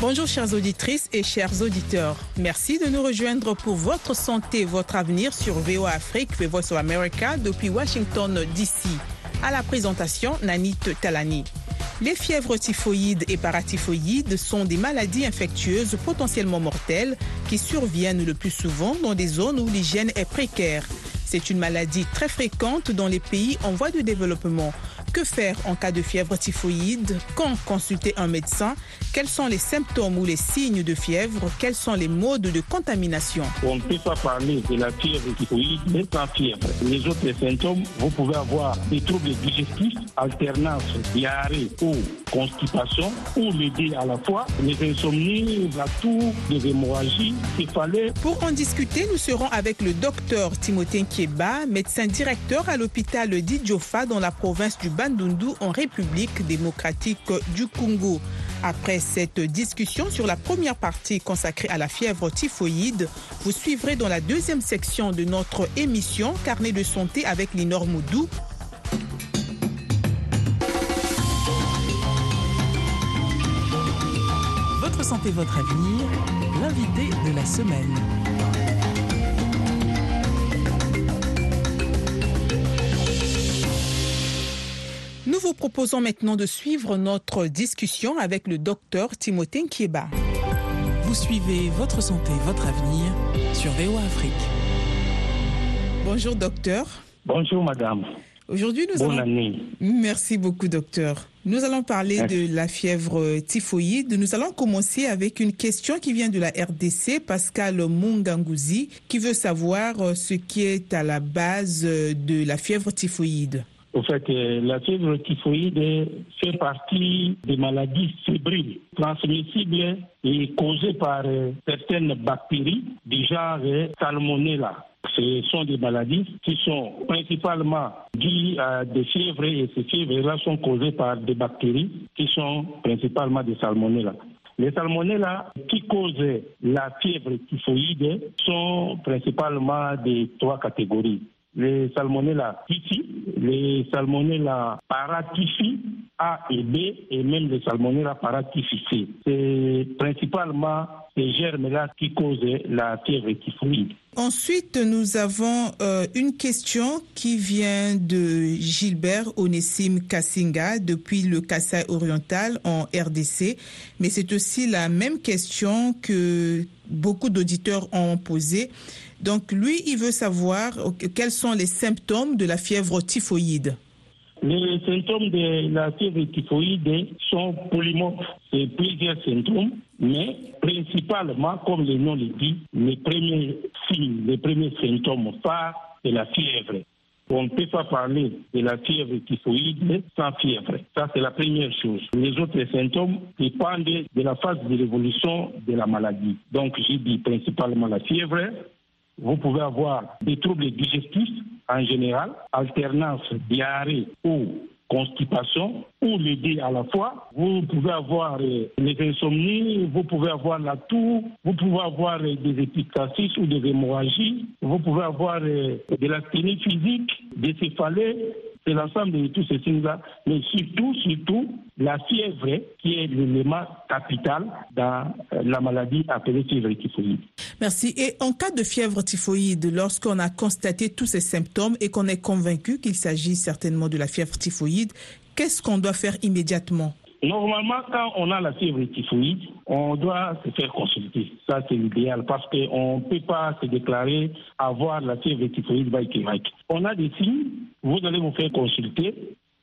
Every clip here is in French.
Bonjour chères auditrices et chers auditeurs. Merci de nous rejoindre pour votre santé, votre avenir sur VOA Afrique, America depuis Washington DC. À la présentation, Nanit Talani. Les fièvres typhoïdes et paratyphoïdes sont des maladies infectieuses potentiellement mortelles qui surviennent le plus souvent dans des zones où l'hygiène est précaire. C'est une maladie très fréquente dans les pays en voie de développement. Que faire en cas de fièvre typhoïde Quand consulter un médecin Quels sont les symptômes ou les signes de fièvre Quels sont les modes de contamination? On ne peut pas parler de la fièvre typhoïde mais sans fièvre. Les autres symptômes, vous pouvez avoir des troubles digestifs, alternance, diarrhée ou constipation, ou les deux à la fois, les insomnies, la toux, les hémorragies, céphalées. Pour en discuter, nous serons avec le docteur Timothée Kieba, médecin directeur à l'hôpital d'Idjofa dans la province du Bandundu en République démocratique du Congo. Après cette discussion sur la première partie consacrée à la fièvre typhoïde, vous suivrez dans la deuxième section de notre émission Carnet de santé avec Linor Moudou. Votre santé, votre avenir, l'invité de la semaine. Vous proposons maintenant de suivre notre discussion avec le docteur Timothée Kieba. Vous suivez Votre santé, votre avenir sur VOA Afrique. Bonjour docteur. Bonjour madame. Aujourd'hui, nous Bonne allons... année. Merci beaucoup, docteur. Nous allons parler Merci. de la fièvre typhoïde. Nous allons commencer avec une question qui vient de la RDC, Pascal Mungangouzi, qui veut savoir euh, ce qui est à la base euh, de la fièvre typhoïde. Au fait, euh, la fièvre typhoïde fait partie des maladies fébriles transmissibles et causées par euh, certaines bactéries du genre euh, Salmonella. Ce sont des maladies qui sont principalement dues à des fièvres et ces fièvres-là sont causées par des bactéries qui sont principalement des Salmonella. Les salmonella qui causent la fièvre typhoïde sont principalement de trois catégories. Les salmonella typhi, les salmonella paratyphi A et B et même les salmonella paratyphi C. C'est principalement ces germes-là qui causent la typhoïde. Ensuite, nous avons euh, une question qui vient de Gilbert Onessim Kassinga depuis le Kassai oriental en RDC, mais c'est aussi la même question que beaucoup d'auditeurs ont posée. Donc lui, il veut savoir quels sont les symptômes de la fièvre typhoïde. Les symptômes de la fièvre typhoïde sont polymorphes. C'est plusieurs symptômes, mais principalement, comme le nom le dit, les premiers signes, les premiers symptômes phares, c'est la fièvre. On ne peut pas parler de la fièvre typhoïde sans fièvre. Ça, c'est la première chose. Les autres symptômes dépendent de la phase de l'évolution de la maladie. Donc, j'ai dit principalement la fièvre, vous pouvez avoir des troubles digestifs en général, alternance diarrhée ou constipation, ou les deux à la fois. Vous pouvez avoir euh, les insomnies, vous pouvez avoir la toux, vous pouvez avoir euh, des épistaxis ou des hémorragies, vous pouvez avoir euh, de l'asthénie physique, des céphalées, c'est l'ensemble de tous ces signes-là, mais surtout, surtout, la fièvre qui est l'élément capital dans euh, la maladie appelée fièvre typhoïde. Merci. Et en cas de fièvre typhoïde, lorsqu'on a constaté tous ces symptômes et qu'on est convaincu qu'il s'agit certainement de la fièvre typhoïde, qu'est-ce qu'on doit faire immédiatement? Normalement, quand on a la fièvre typhoïde, on doit se faire consulter. Ça, c'est l'idéal parce qu'on ne peut pas se déclarer avoir la fièvre typhoïde by. On a des signes, vous allez vous faire consulter.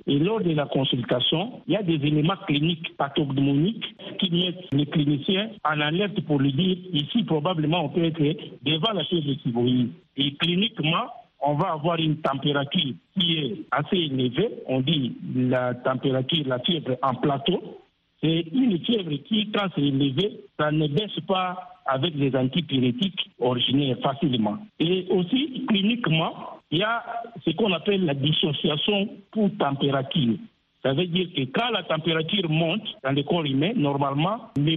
Et lors de la consultation, il y a des éléments cliniques pathognomoniques qui mettent les cliniciens en alerte pour lui dire ici, probablement, on peut être devant la fièvre typhoïde. Et cliniquement, on va avoir une température qui est assez élevée. On dit la température, la fièvre en plateau. C'est une fièvre qui, quand c'est élevé, ça ne baisse pas avec les antipyrétiques originaires facilement. Et aussi, cliniquement, il y a ce qu'on appelle la dissociation pour température. Ça veut dire que quand la température monte dans le corps humain, normalement, les